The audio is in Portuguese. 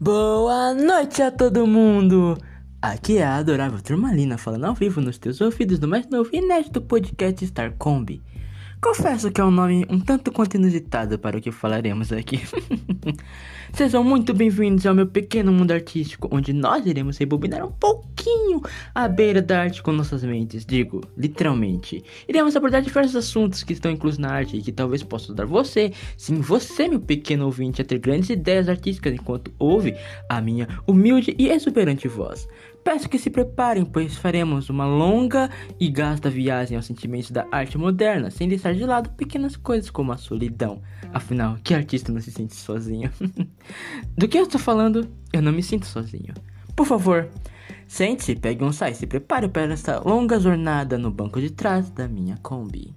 Boa noite a todo mundo! Aqui é a adorável Turmalina falando ao vivo nos teus ouvidos do mais novo e inédito podcast Star Combi. Confesso que é um nome um tanto quanto inusitado para o que falaremos aqui. Sejam muito bem-vindos ao meu pequeno mundo artístico, onde nós iremos rebobinar um pouquinho a beira da arte com nossas mentes, digo, literalmente. Iremos abordar diversos assuntos que estão inclusos na arte e que talvez possa ajudar você, sim, você, meu pequeno ouvinte, a ter grandes ideias artísticas enquanto ouve a minha humilde e exuberante voz. Peço que se preparem, pois faremos uma longa e gasta viagem aos sentimentos da arte moderna, sem deixar de lado pequenas coisas como a solidão. Afinal, que artista não se sente sozinho? Do que eu estou falando? Eu não me sinto sozinho. Por favor, sente-se, pegue um sai e se prepare para essa longa jornada no banco de trás da minha Kombi.